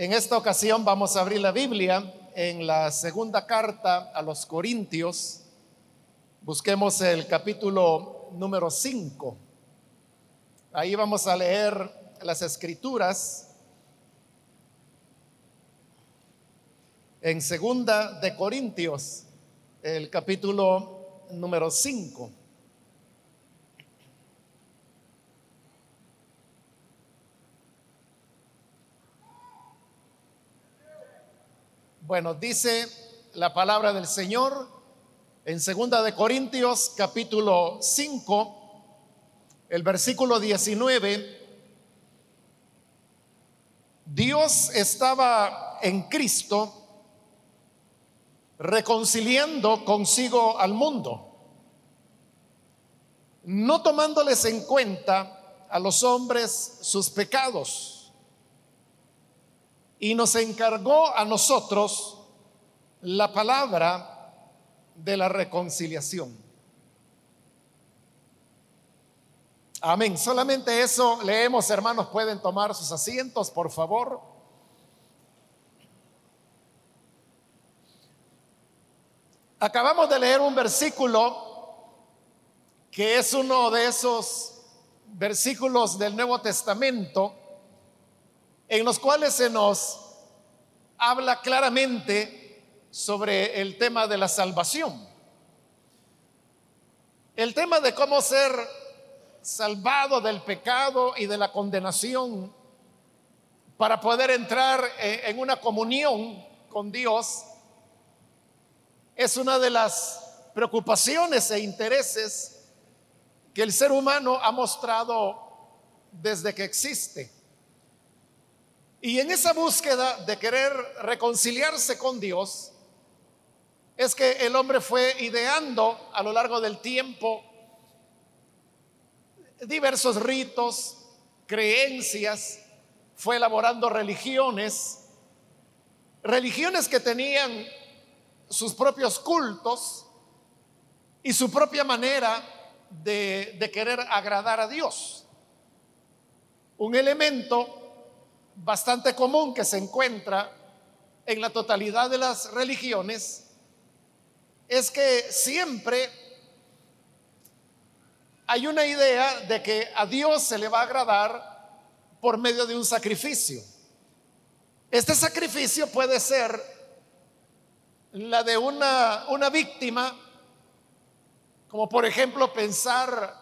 En esta ocasión vamos a abrir la Biblia en la segunda carta a los Corintios. Busquemos el capítulo número 5. Ahí vamos a leer las escrituras en segunda de Corintios, el capítulo número 5. Bueno, dice la palabra del Señor en segunda de Corintios capítulo 5, el versículo 19. Dios estaba en Cristo reconciliando consigo al mundo, no tomándoles en cuenta a los hombres sus pecados y nos encargó a nosotros la palabra de la reconciliación. Amén. Solamente eso leemos, hermanos. Pueden tomar sus asientos, por favor. Acabamos de leer un versículo que es uno de esos versículos del Nuevo Testamento en los cuales se nos habla claramente sobre el tema de la salvación. El tema de cómo ser salvado del pecado y de la condenación para poder entrar en una comunión con Dios es una de las preocupaciones e intereses que el ser humano ha mostrado desde que existe. Y en esa búsqueda de querer reconciliarse con Dios, es que el hombre fue ideando a lo largo del tiempo diversos ritos, creencias, fue elaborando religiones, religiones que tenían sus propios cultos y su propia manera de, querer agradar a Dios. Un elemento bastante común que se encuentra en la totalidad de las religiones es que siempre hay una idea de que a Dios se le va a agradar por medio de un sacrificio. Este sacrificio puede ser la de una, una víctima, como por ejemplo pensar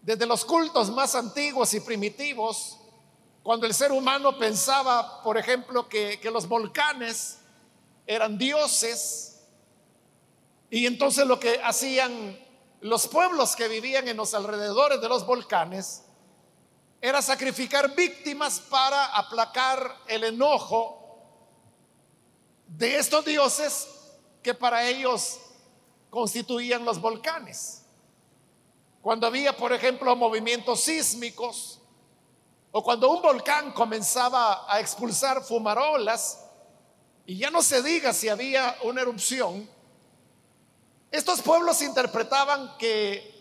desde los cultos más antiguos y primitivos, cuando el ser humano pensaba, por ejemplo, que, los volcanes eran dioses, y entonces lo que hacían los pueblos que vivían en los alrededores de los volcanes era sacrificar víctimas para aplacar el enojo de estos dioses que para ellos constituían los volcanes. Cuando había, por ejemplo, movimientos sísmicos, o cuando un volcán comenzaba a expulsar fumarolas, y ya no se diga si había una erupción, estos pueblos interpretaban que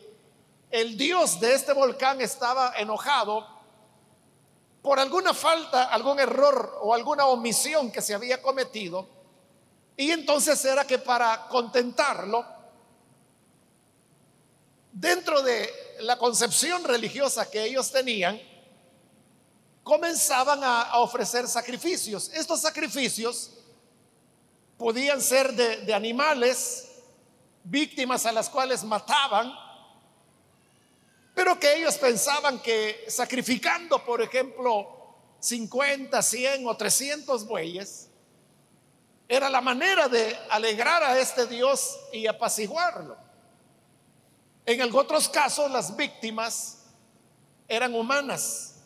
el dios de este volcán estaba enojado por alguna falta, algún error o alguna omisión que se había cometido. Y entonces era que para contentarlo, dentro de la concepción religiosa que ellos tenían, comenzaban a, ofrecer sacrificios. Estos sacrificios podían ser de, animales, víctimas a las cuales mataban, pero que ellos pensaban que sacrificando, por ejemplo, 50, 100 o 300 bueyes, era la manera de alegrar a este Dios y apaciguarlo. En otros casos las víctimas eran humanas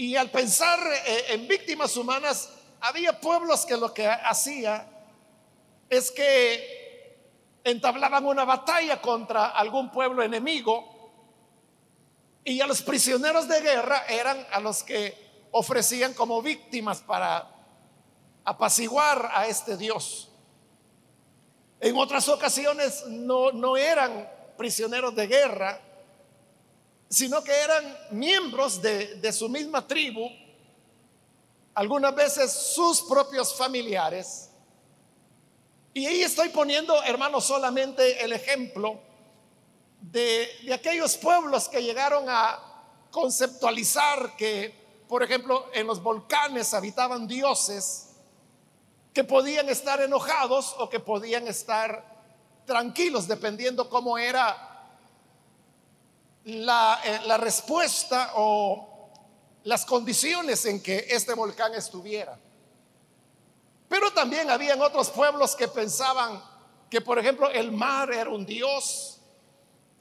y al pensar eh, en víctimas humanas, había pueblos que lo que hacía es que entablaban una batalla contra algún pueblo enemigo y a los prisioneros de guerra eran a los que ofrecían como víctimas para apaciguar a este Dios. En otras ocasiones no, no eran prisioneros de guerra, sino que eran miembros de, su misma tribu algunas veces sus propios familiares. Y ahí estoy poniendo, hermanos, solamente el ejemplo de, de aquellos pueblos que llegaron a conceptualizar que, por ejemplo, en los volcanes habitaban dioses que podían estar enojados o que podían estar tranquilos, dependiendo cómo era la, eh, la respuesta o las condiciones en que este volcán estuviera. Pero también habían otros pueblos que pensaban que, por ejemplo, el mar era un dios,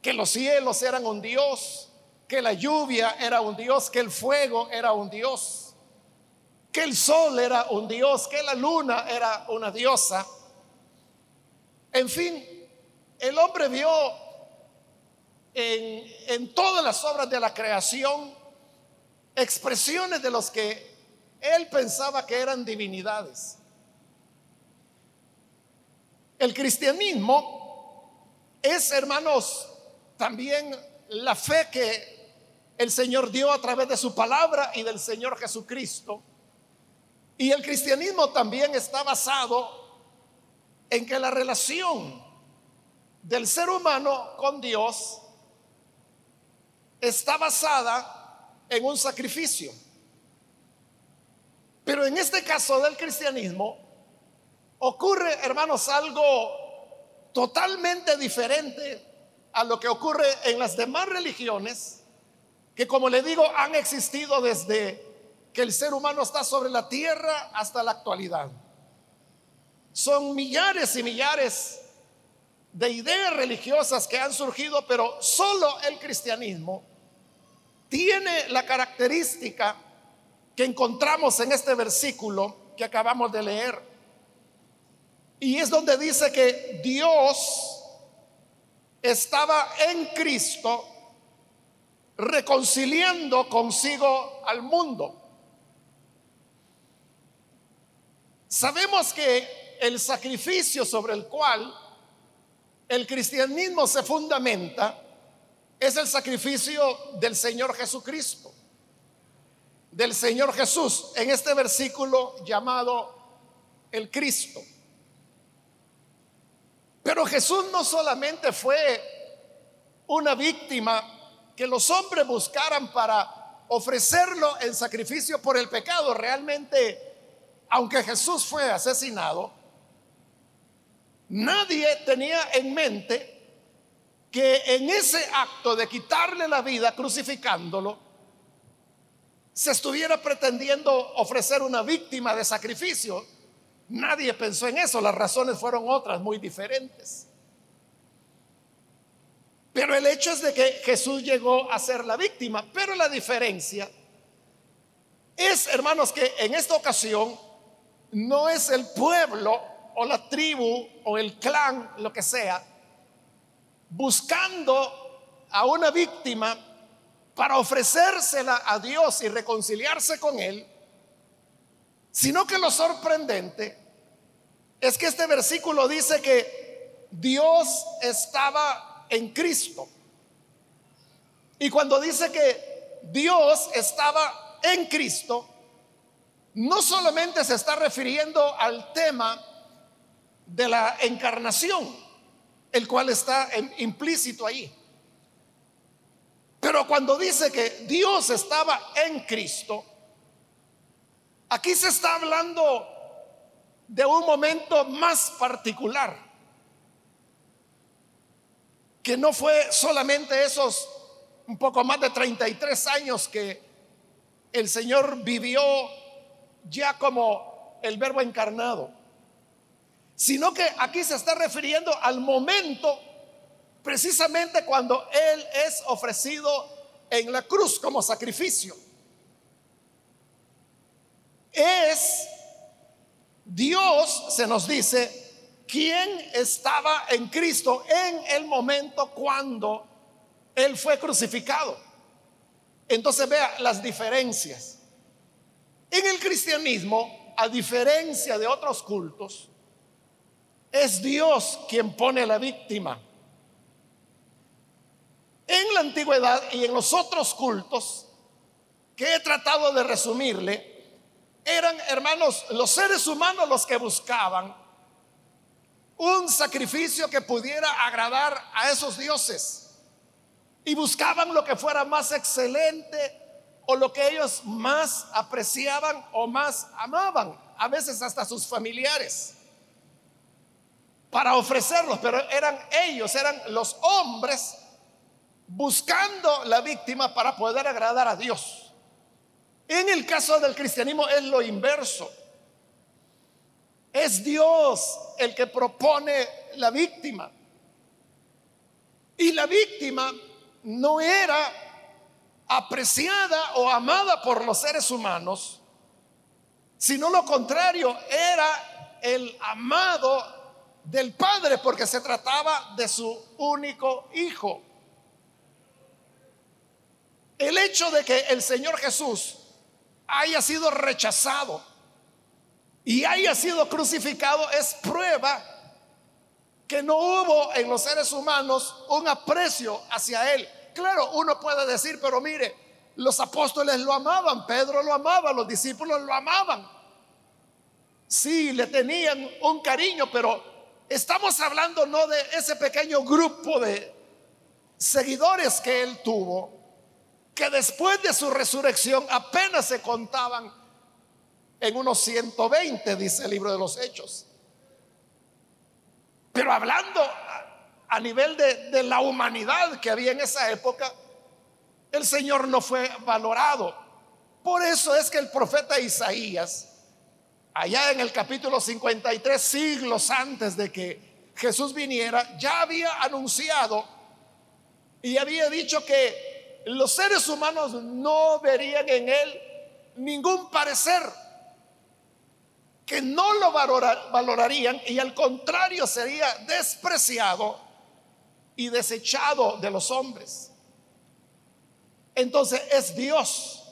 que los cielos eran un dios, que la lluvia era un dios, que el fuego era un dios, que el sol era un dios, que la luna era una diosa. En fin, el hombre vio en, en todas las obras de la creación expresiones de los que él pensaba que eran divinidades. El cristianismo es, hermanos, también la fe que el Señor dio a través de su palabra y del Señor Jesucristo. Y el cristianismo también está basado en que la relación del ser humano con Dios está basada en un sacrificio. Pero en este caso del cristianismo ocurre, hermanos, algo totalmente diferente a lo que ocurre en las demás religiones, que como le digo, han existido desde que el ser humano está sobre la tierra hasta la actualidad. Son millares y millares de ideas religiosas que han surgido, pero solo el cristianismo tiene la característica que encontramos en este versículo que acabamos de leer. Y es donde dice que Dios estaba en Cristo reconciliando consigo al mundo. Sabemos que el sacrificio sobre el cual el cristianismo se fundamenta es el sacrificio del Señor Jesucristo, del Señor Jesús, en este versículo llamado el Cristo. Pero Jesús no solamente fue una víctima que los hombres buscaran para ofrecerlo en sacrificio por el pecado, realmente, aunque Jesús fue asesinado, nadie tenía en mente que en ese acto de quitarle la vida crucificándolo, se estuviera pretendiendo ofrecer una víctima de sacrificio. Nadie pensó en eso, las razones fueron otras muy diferentes. Pero el hecho es de que Jesús llegó a ser la víctima, pero la diferencia es, hermanos, que en esta ocasión no es el pueblo o la tribu o el clan, lo que sea, buscando a una víctima para ofrecérsela a Dios y reconciliarse con Él, sino que lo sorprendente es que este versículo dice que Dios estaba en Cristo. Y cuando dice que Dios estaba en Cristo, no solamente se está refiriendo al tema de la encarnación, el cual está implícito ahí. Pero cuando dice que Dios estaba en Cristo, aquí se está hablando de un momento más particular, que no fue solamente esos un poco más de 33 años que el Señor vivió ya como el verbo encarnado sino que aquí se está refiriendo al momento precisamente cuando Él es ofrecido en la cruz como sacrificio. Es Dios, se nos dice, quien estaba en Cristo en el momento cuando Él fue crucificado. Entonces vea las diferencias. En el cristianismo, a diferencia de otros cultos, es Dios quien pone la víctima. En la antigüedad y en los otros cultos que he tratado de resumirle, eran, hermanos, los seres humanos los que buscaban un sacrificio que pudiera agradar a esos dioses. Y buscaban lo que fuera más excelente o lo que ellos más apreciaban o más amaban, a veces hasta sus familiares, para ofrecerlos, pero eran ellos, eran los hombres buscando la víctima para poder agradar a Dios. En el caso del cristianismo es lo inverso. Es Dios el que propone la víctima. Y la víctima no era apreciada o amada por los seres humanos, sino lo contrario, era el amado del Padre porque se trataba de su único hijo. El hecho de que el Señor Jesús haya sido rechazado y haya sido crucificado es prueba que no hubo en los seres humanos un aprecio hacia Él. Claro, uno puede decir, pero mire, los apóstoles lo amaban, Pedro lo amaba, los discípulos lo amaban. Sí, le tenían un cariño, pero estamos hablando no de ese pequeño grupo de seguidores que él tuvo, que después de su resurrección apenas se contaban en unos 120, dice el libro de los Hechos. Pero hablando a, nivel de, de la humanidad que había en esa época, el Señor no fue valorado. Por eso es que el profeta Isaías, allá en el capítulo 53, siglos antes de que Jesús viniera, ya había anunciado y había dicho que los seres humanos no verían en él ningún parecer que no lo valorarían y al contrario sería despreciado y desechado de los hombres. Entonces es Dios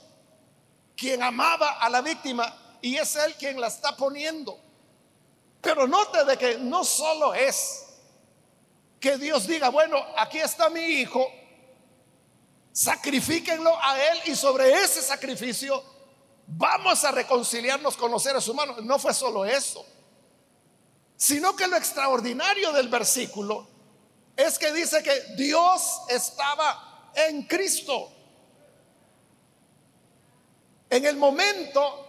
quien amaba a la víctima y es Él quien la está poniendo. Pero note de que no solo es que Dios diga, bueno, aquí está mi hijo, sacrifíquenlo a Él y sobre ese sacrificio vamos a reconciliarnos con los seres humanos. No fue solo eso, sino que lo extraordinario del versículo es que dice que Dios estaba en Cristo. En el momento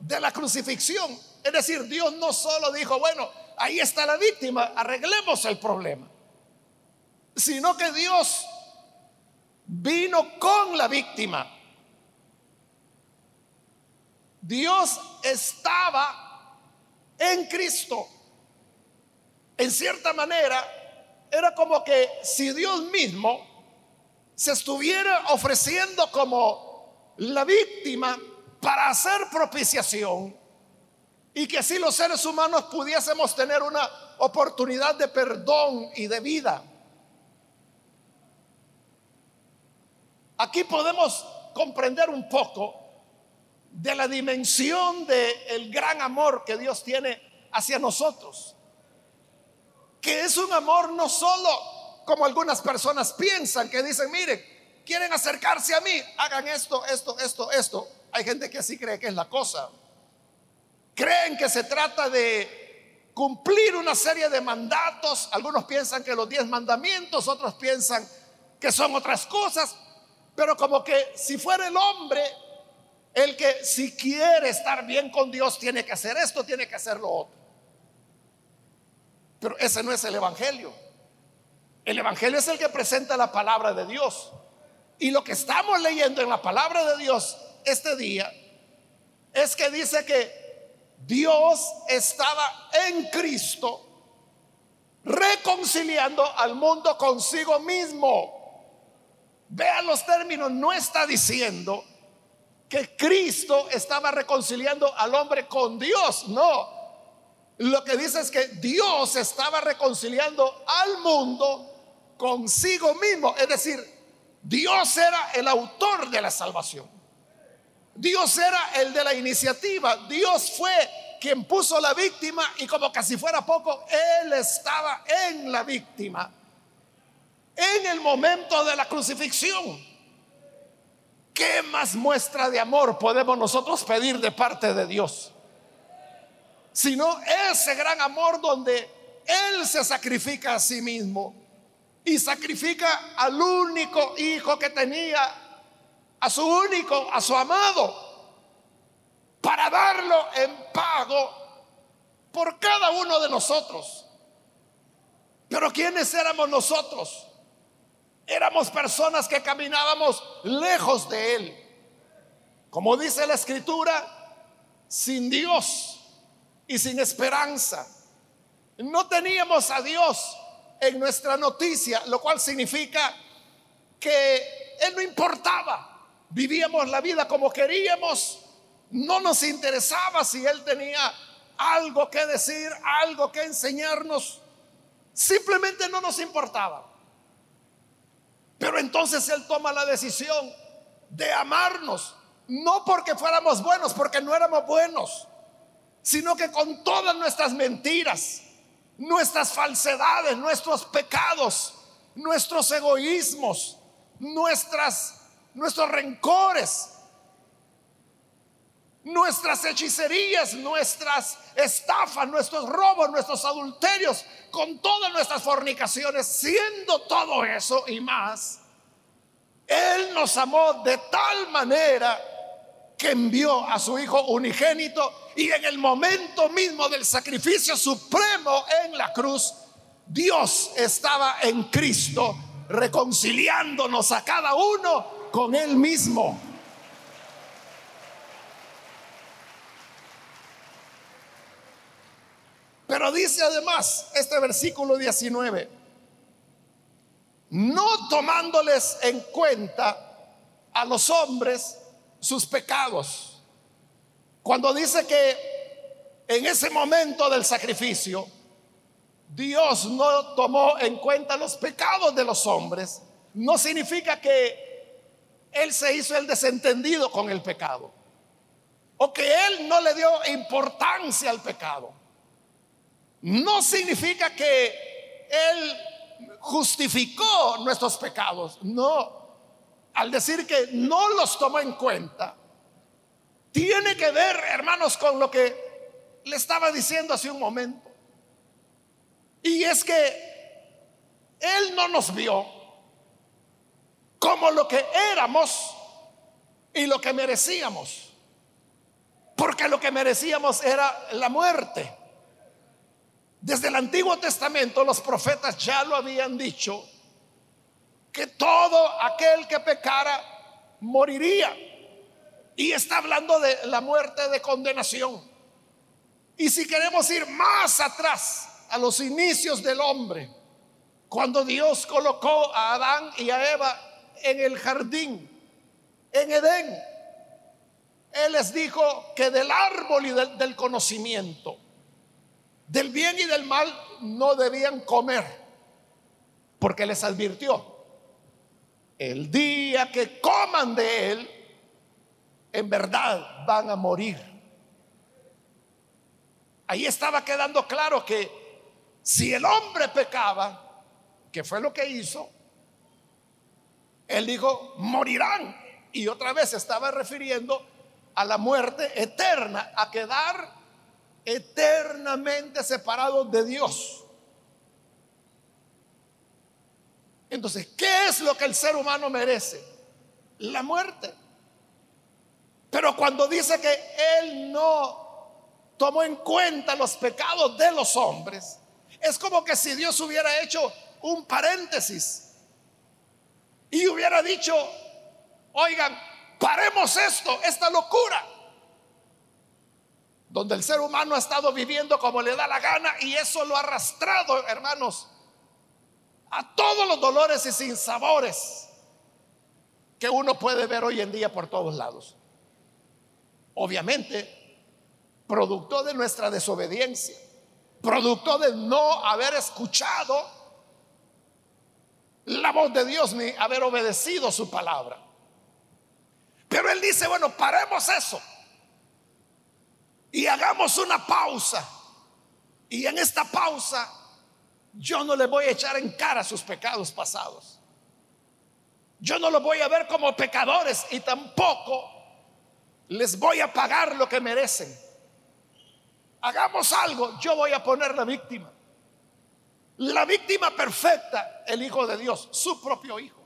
de la crucifixión. Es decir, Dios no solo dijo, bueno, ahí está la víctima, arreglemos el problema. Sino que Dios vino con la víctima Dios estaba en Cristo. En cierta manera, era como que si Dios mismo se estuviera ofreciendo como la víctima para hacer propiciación y que así los seres humanos pudiésemos tener una oportunidad de perdón y de vida. Aquí podemos comprender un poco de la dimensión del el gran amor que Dios tiene hacia nosotros. Que es un amor no solo como algunas personas piensan, que dicen, miren, quieren acercarse a mí, hagan esto, esto, esto, esto. Hay gente que así cree que es la cosa. Creen que se trata de cumplir una serie de mandatos. Algunos piensan que los diez mandamientos, otros piensan que son otras cosas. Pero como que si fuera el hombre el que si quiere estar bien con Dios tiene que hacer esto, tiene que hacer lo otro. Pero ese no es el Evangelio. El Evangelio es el que presenta la palabra de Dios. Y lo que estamos leyendo en la palabra de Dios este día es que dice que Dios estaba en Cristo reconciliando al mundo consigo mismo. Vean los términos, no está diciendo que Cristo estaba reconciliando al hombre con Dios. No. Lo que dice es que Dios estaba reconciliando al mundo consigo mismo. Es decir, Dios era el autor de la salvación. Dios era el de la iniciativa. Dios fue quien puso la víctima y como casi fuera poco, Él estaba en la víctima. En el momento de la crucifixión. ¿qué más muestra de amor podemos nosotros pedir de parte de Dios? Sino ese gran amor donde Él se sacrifica a sí mismo y sacrifica al único hijo que tenía, a su único, a su amado, para darlo en pago por cada uno de nosotros. Pero ¿quiénes éramos nosotros? Éramos personas que caminábamos lejos de Él. Como dice la escritura, sin Dios y sin esperanza. No teníamos a Dios en nuestra noticia, lo cual significa que Él no importaba. Vivíamos la vida como queríamos. No nos interesaba si Él tenía algo que decir, algo que enseñarnos. Simplemente no nos importaba. Pero entonces Él toma la decisión de amarnos, no porque fuéramos buenos, porque no éramos buenos, sino que con todas nuestras mentiras, nuestras falsedades, nuestros pecados, nuestros egoísmos, nuestras, nuestros rencores, nuestras hechicerías, nuestras estafas, nuestros robos, nuestros adulterios, con todas nuestras fornicaciones, siendo todo eso y más, Él nos amó de tal manera que envió a su Hijo unigénito y en el momento mismo del sacrificio supremo en la cruz, Dios estaba en Cristo reconciliándonos a cada uno con Él mismo. Pero dice además este versículo 19, no tomándoles en cuenta a los hombres sus pecados. Cuando dice que en ese momento del sacrificio, Dios no tomó en cuenta los pecados de los hombres, no significa que Él se hizo el desentendido con el pecado, o que Él no le dio importancia al pecado no significa que Él justificó nuestros pecados. No. Al decir que no los tomó en cuenta, tiene que ver, hermanos, con lo que le estaba diciendo hace un momento. Y es que Él no nos vio como lo que éramos y lo que merecíamos. Porque lo que merecíamos era la muerte. Desde el Antiguo Testamento los profetas ya lo habían dicho, que todo aquel que pecara moriría. Y está hablando de la muerte de condenación. Y si queremos ir más atrás, a los inicios del hombre, cuando Dios colocó a Adán y a Eva en el jardín, en Edén, Él les dijo que del árbol y del, conocimiento del bien y del mal no debían comer, porque les advirtió, el día que coman de él, en verdad van a morir. Ahí estaba quedando claro que si el hombre pecaba, que fue lo que hizo, él dijo, morirán. Y otra vez estaba refiriendo a la muerte eterna, a quedar eternamente separados de Dios. Entonces, ¿qué es lo que el ser humano merece? La muerte. Pero cuando dice que Él no tomó en cuenta los pecados de los hombres, es como que si Dios hubiera hecho un paréntesis y hubiera dicho, oigan, paremos esto, esta locura donde el ser humano ha estado viviendo como le da la gana y eso lo ha arrastrado, hermanos, a todos los dolores y sinsabores que uno puede ver hoy en día por todos lados. Obviamente, producto de nuestra desobediencia, producto de no haber escuchado la voz de Dios ni haber obedecido su palabra. Pero él dice, bueno, paremos eso y hagamos una pausa. Y en esta pausa yo no le voy a echar en cara sus pecados pasados. Yo no los voy a ver como pecadores y tampoco les voy a pagar lo que merecen. Hagamos algo, yo voy a poner la víctima. La víctima perfecta, el Hijo de Dios, su propio Hijo.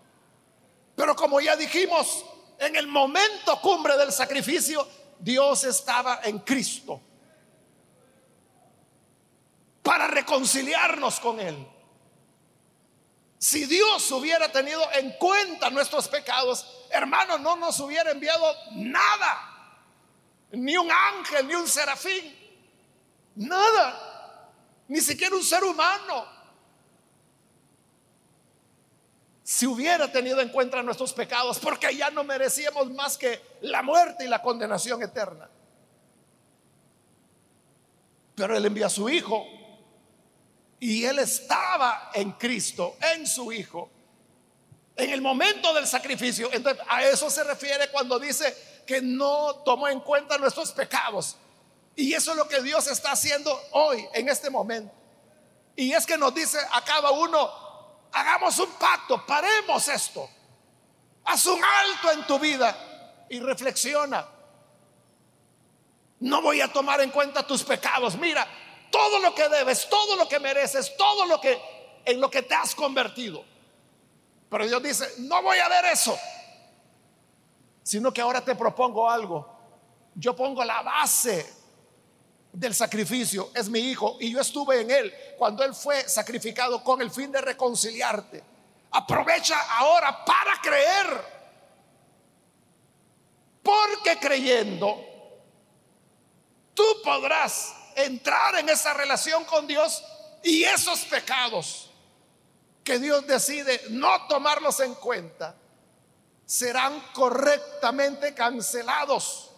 Pero como ya dijimos, en el momento cumbre del sacrificio, Dios estaba en Cristo para reconciliarnos con Él. Si Dios hubiera tenido en cuenta nuestros pecados, hermano, no nos hubiera enviado nada. Ni un ángel, ni un serafín. Nada. Ni siquiera un ser humano. Si hubiera tenido en cuenta nuestros pecados, porque ya no merecíamos más que la muerte y la condenación eterna. Pero Él envía a su Hijo y él estaba en Cristo, en su Hijo, en el momento del sacrificio. Entonces, a eso se refiere cuando dice que no tomó en cuenta nuestros pecados. Y eso es lo que Dios está haciendo hoy, en este momento. Y es que nos dice a cada uno, hagamos un pacto, paremos esto. Haz un alto en tu vida y reflexiona. No voy a tomar en cuenta tus pecados. Mira, todo lo que debes, todo lo que mereces, todo lo que en lo que te has convertido. Pero Dios dice, no voy a ver eso, sino que ahora te propongo algo. Yo pongo la base del sacrificio, es mi hijo, y yo estuve en él cuando él fue sacrificado con el fin de reconciliarte. Aprovecha ahora para creer. Porque creyendo, tú podrás entrar en esa relación con Dios y esos pecados que Dios decide no tomarlos en cuenta serán correctamente cancelados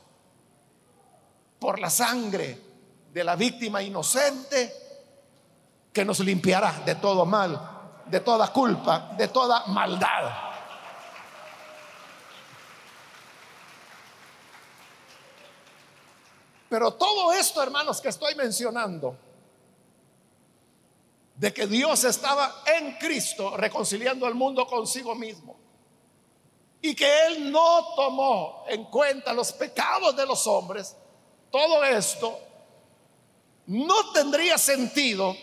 por la sangre de la víctima inocente que nos limpiará de todo mal, de toda culpa, de toda maldad. Pero todo esto, hermanos, que estoy mencionando, de que Dios estaba en Cristo reconciliando al mundo consigo mismo y que Él no tomó en cuenta los pecados de los hombres, todo esto no tendría sentido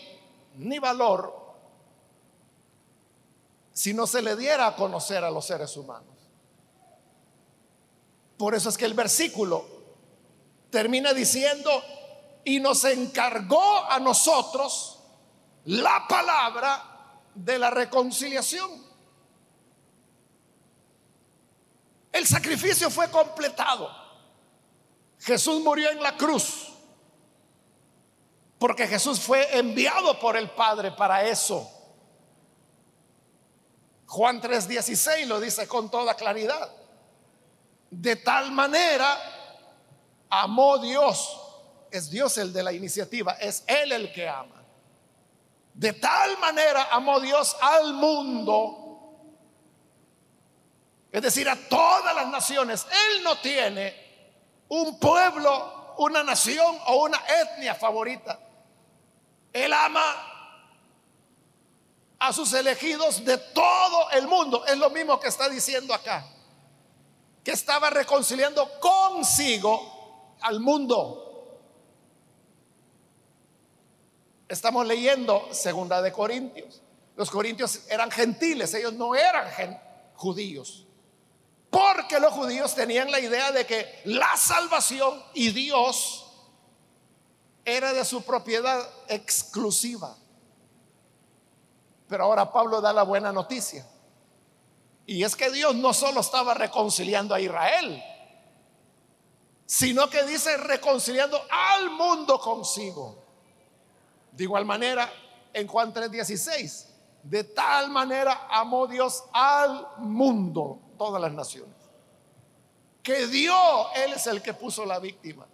ni valor si no se le diera a conocer a los seres humanos. Por eso es que el versículo termina diciendo, y nos encargó a nosotros la palabra de la reconciliación. El sacrificio fue completado. Jesús murió en la cruz. Porque Jesús fue enviado por el Padre para eso. Juan 3:16 lo dice con toda claridad. De tal manera amó Dios. Es Dios el de la iniciativa, es Él el que ama. De tal manera amó Dios al mundo, es decir, a todas las naciones. Él no tiene un pueblo, una nación o una etnia favorita. Él ama a sus elegidos de todo el mundo. Es lo mismo que está diciendo acá. Que estaba reconciliando consigo al mundo. Estamos leyendo Segunda de Corintios. Los corintios eran gentiles, ellos no eran judíos. Porque los judíos tenían la idea de que la salvación y Dios era de su propiedad exclusiva. Pero ahora Pablo da la buena noticia. Y es que Dios no solo estaba reconciliando a Israel, sino que dice reconciliando al mundo consigo. De igual manera, en Juan 3:16, de tal manera amó Dios al mundo, todas las naciones, que dio, Él es el que puso la víctima,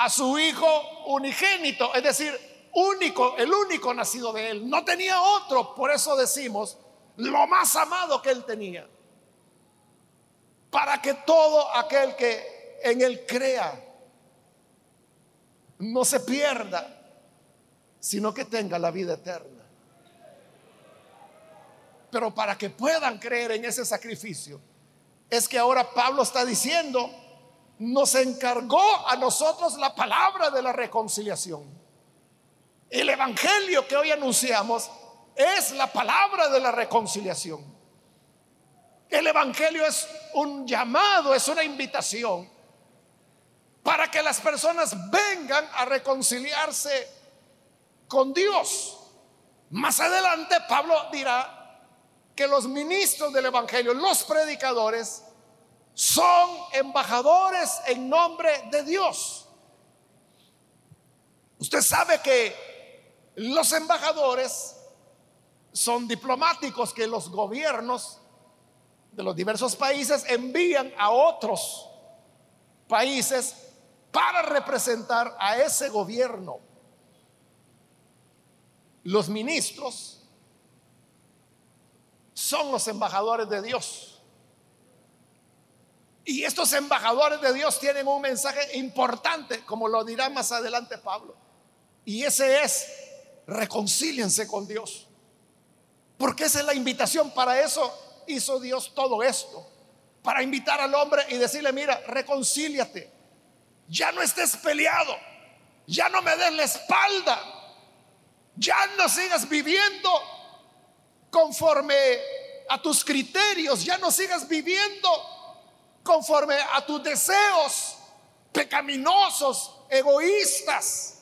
a su Hijo unigénito, es decir, único, el único nacido de Él, no tenía otro, por eso decimos, lo más amado que Él tenía, para que todo aquel que en Él crea, no se pierda, sino que tenga la vida eterna. Pero para que puedan creer en ese sacrificio, es que ahora Pablo está diciendo, nos encargó a nosotros la palabra de la reconciliación. El Evangelio que hoy anunciamos es la palabra de la reconciliación. El Evangelio es un llamado, es una invitación para que las personas vengan a reconciliarse con Dios. Más adelante Pablo dirá que los ministros del Evangelio, los predicadores, son embajadores en nombre de Dios. Usted sabe que los embajadores son diplomáticos que los gobiernos de los diversos países envían a otros países para representar a ese gobierno. Los ministros son los embajadores de Dios. Y estos embajadores de Dios tienen un mensaje importante, como lo dirá más adelante Pablo. Y ese es, reconcíliense con Dios. Porque esa es la invitación. Para eso hizo Dios todo esto. Para invitar al hombre y decirle, mira, reconcíliate. Ya no estés peleado. Ya no me des la espalda. Ya no sigas viviendo conforme a tus criterios. Ya no sigas viviendo conforme a tus deseos pecaminosos, egoístas.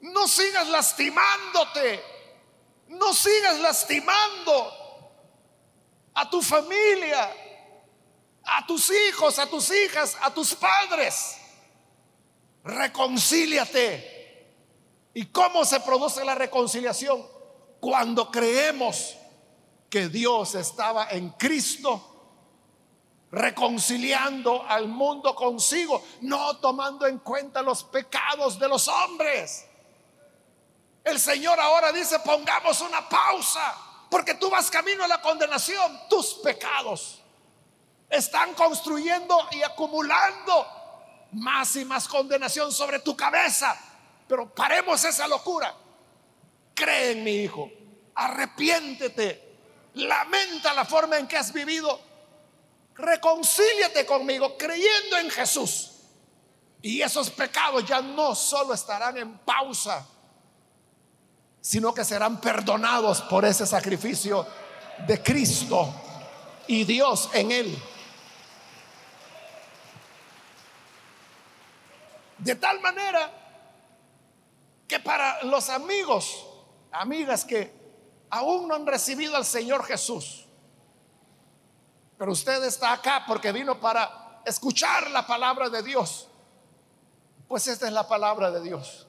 No sigas lastimándote no sigas lastimando a tu familia, a tus hijos, a tus hijas, a tus padres. Reconcíliate. ¿Y cómo se produce la reconciliación? Cuando creemos que Dios estaba en Cristo reconciliando al mundo consigo, no tomando en cuenta los pecados de los hombres. El Señor ahora dice, pongamos una pausa, porque tú vas camino a la condenación. Tus pecados están construyendo y acumulando más y más condenación sobre tu cabeza. Pero paremos esa locura. Cree en mi hijo, arrepiéntete, lamenta la forma en que has vivido, reconcíliate conmigo creyendo en Jesús. Y esos pecados ya no solo estarán en pausa, sino que serán perdonados por ese sacrificio de Cristo y Dios en él. De tal manera que para los amigos, amigas que aún no han recibido al Señor Jesús, pero usted está acá porque vino para escuchar la palabra de Dios, pues esta es la palabra de Dios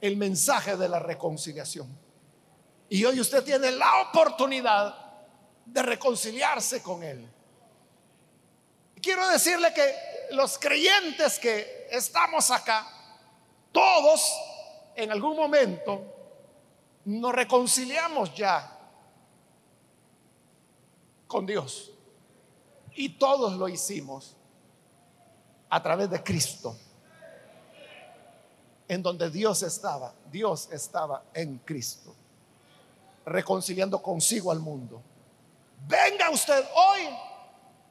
el mensaje de la reconciliación. Y hoy usted tiene la oportunidad de reconciliarse con Él. Quiero decirle que los creyentes que estamos acá, todos en algún momento nos reconciliamos ya con Dios. Y todos lo hicimos a través de Cristo en donde Dios estaba. Dios estaba en Cristo, reconciliando consigo al mundo. Venga usted hoy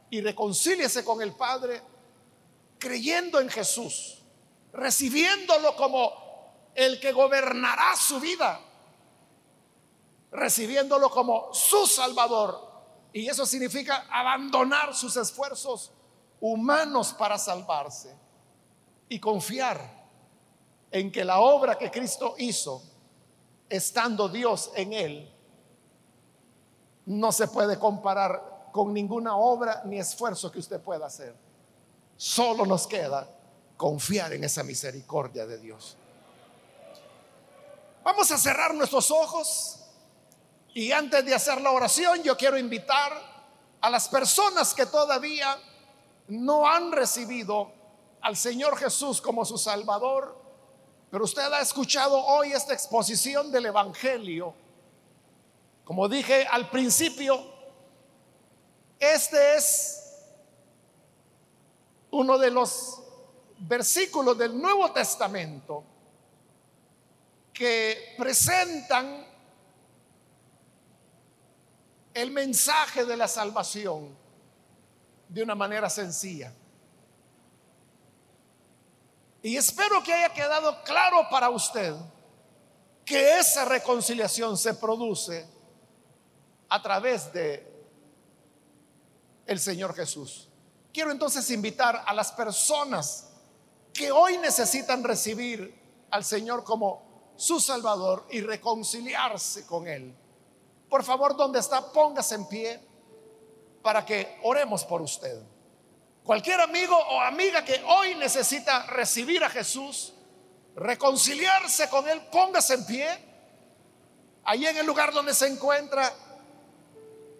y reconcíliese con el Padre creyendo en Jesús, recibiéndolo como el que gobernará su vida, recibiéndolo como su Salvador. Y eso significa abandonar sus esfuerzos humanos para salvarse y confiar en que la obra que Cristo hizo, estando Dios en él, no se puede comparar con ninguna obra ni esfuerzo que usted pueda hacer. Solo nos queda confiar en esa misericordia de Dios. Vamos a cerrar nuestros ojos y antes de hacer la oración yo quiero invitar a las personas que todavía no han recibido al Señor Jesús como su Salvador pero usted ha escuchado hoy esta exposición del Evangelio. Como dije al principio, este es uno de los versículos del Nuevo Testamento que presentan el mensaje de la salvación de una manera sencilla. Y espero que haya quedado claro para usted que esa reconciliación se produce a través de el Señor Jesús. Quiero entonces invitar a las personas que hoy necesitan recibir al Señor como su Salvador y reconciliarse con Él. Por favor, donde está, póngase en pie para que oremos por usted. Cualquier amigo o amiga que hoy necesita recibir a Jesús, reconciliarse con Él, póngase en pie. Allí en el lugar donde se encuentra,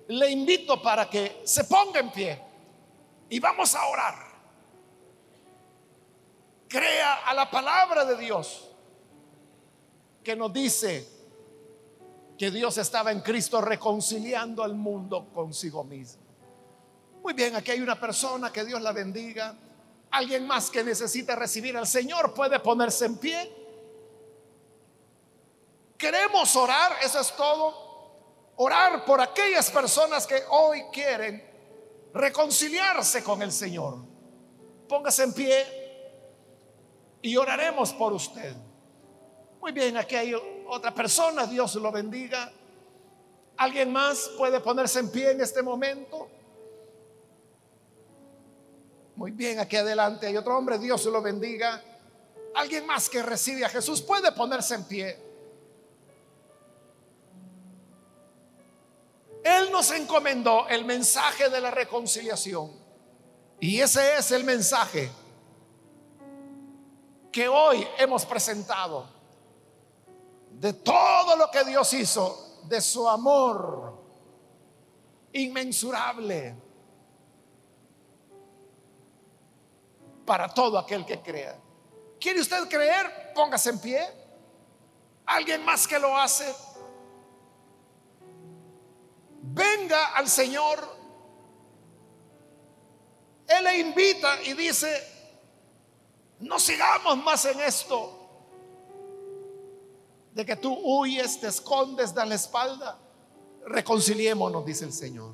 le invito para que se ponga en pie y vamos a orar. Crea a la palabra de Dios que nos dice que Dios estaba en Cristo reconciliando al mundo consigo mismo. Muy bien, aquí hay una persona, que Dios la bendiga. Alguien más que necesita recibir al Señor puede ponerse en pie. Queremos orar, eso es todo. Orar por aquellas personas que hoy quieren reconciliarse con el Señor. Póngase en pie y oraremos por usted. Muy bien, aquí hay otra persona, Dios lo bendiga. ¿Alguien más puede ponerse en pie en este momento? Muy bien, aquí adelante hay otro hombre, Dios lo bendiga. Alguien más que recibe a Jesús puede ponerse en pie. Él nos encomendó el mensaje de la reconciliación. Y ese es el mensaje que hoy hemos presentado de todo lo que Dios hizo, de su amor inmensurable para todo aquel que crea. ¿Quiere usted creer? Póngase en pie. ¿Alguien más que lo hace? Venga al Señor. Él le invita y dice, no sigamos más en esto de que tú huyes, te escondes, da la espalda. Reconciliémonos, dice el Señor.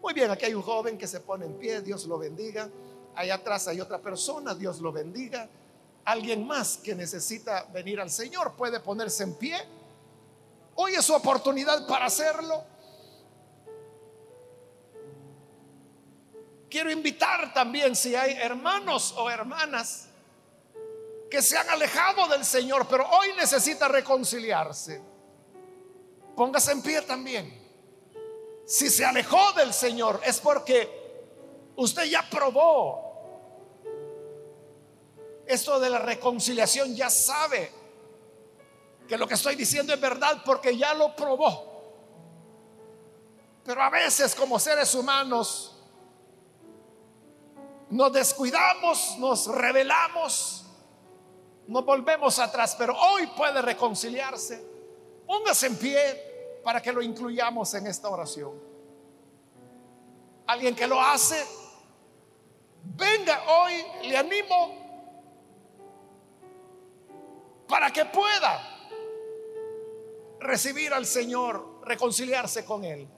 Muy bien, aquí hay un joven que se pone en pie, Dios lo bendiga. Allá atrás hay otra persona, Dios lo bendiga. Alguien más que necesita venir al Señor puede ponerse en pie. Hoy es su oportunidad para hacerlo. Quiero invitar también si hay hermanos o hermanas que se han alejado del Señor, pero hoy necesita reconciliarse. Póngase en pie también. Si se alejó del Señor es porque Usted ya probó esto de la reconciliación, ya sabe que lo que estoy diciendo es verdad porque ya lo probó. Pero a veces como seres humanos nos descuidamos, nos rebelamos, nos volvemos atrás, pero hoy puede reconciliarse. Póngase en pie para que lo incluyamos en esta oración. Alguien que lo hace, venga hoy, le animo para que pueda recibir al Señor, reconciliarse con Él.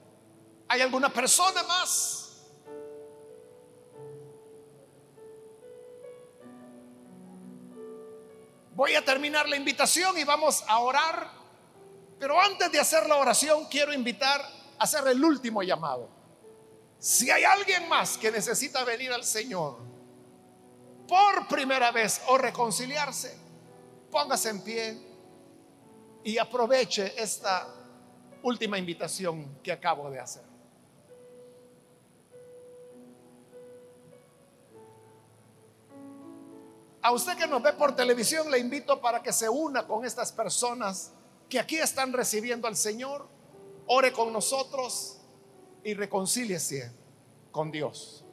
¿Hay alguna persona más? Voy a terminar la invitación y vamos a orar, pero antes de hacer la oración quiero invitar a hacer el último llamado. Si hay alguien más que necesita venir al Señor por primera vez o reconciliarse, póngase en pie y aproveche esta última invitación que acabo de hacer. A usted que nos ve por televisión, le invito para que se una con estas personas que aquí están recibiendo al Señor. Ore con nosotros y reconcíliese con Dios.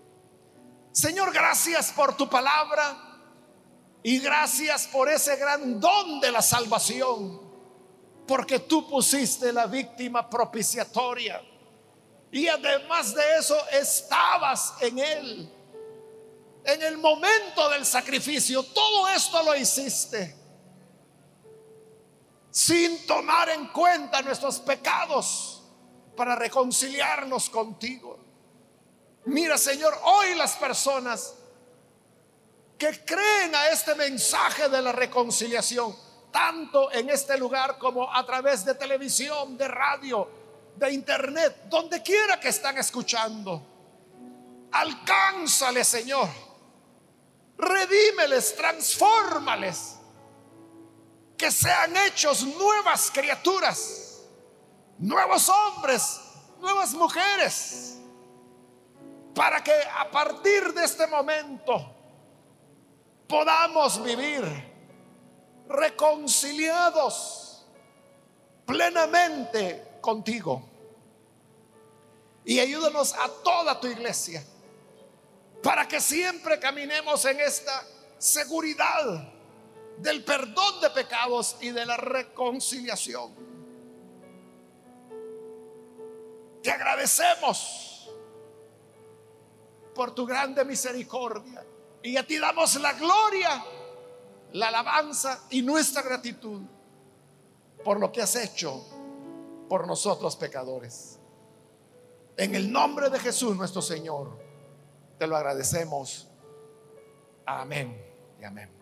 Señor, gracias por tu palabra y gracias por ese gran don de la salvación, porque tú pusiste la víctima propiciatoria y además de eso estabas en él. En el momento del sacrificio, todo esto lo hiciste sin tomar en cuenta nuestros pecados para reconciliarnos contigo. Mira, Señor, hoy las personas que creen a este mensaje de la reconciliación, tanto en este lugar como a través de televisión, de radio, de internet, donde quiera que están escuchando. Alcánzale, Señor. Redímeles, transfórmales. Que sean hechos nuevas criaturas, nuevos hombres, nuevas mujeres. Para que a partir de este momento podamos vivir reconciliados plenamente contigo. Y ayúdanos a toda tu iglesia para que siempre caminemos en esta seguridad del perdón de pecados y de la reconciliación. Te agradecemos por tu grande misericordia y a ti damos la gloria, la alabanza y nuestra gratitud por lo que has hecho por nosotros pecadores. En el nombre de Jesús nuestro Señor, te lo agradecemos. Amén y amén.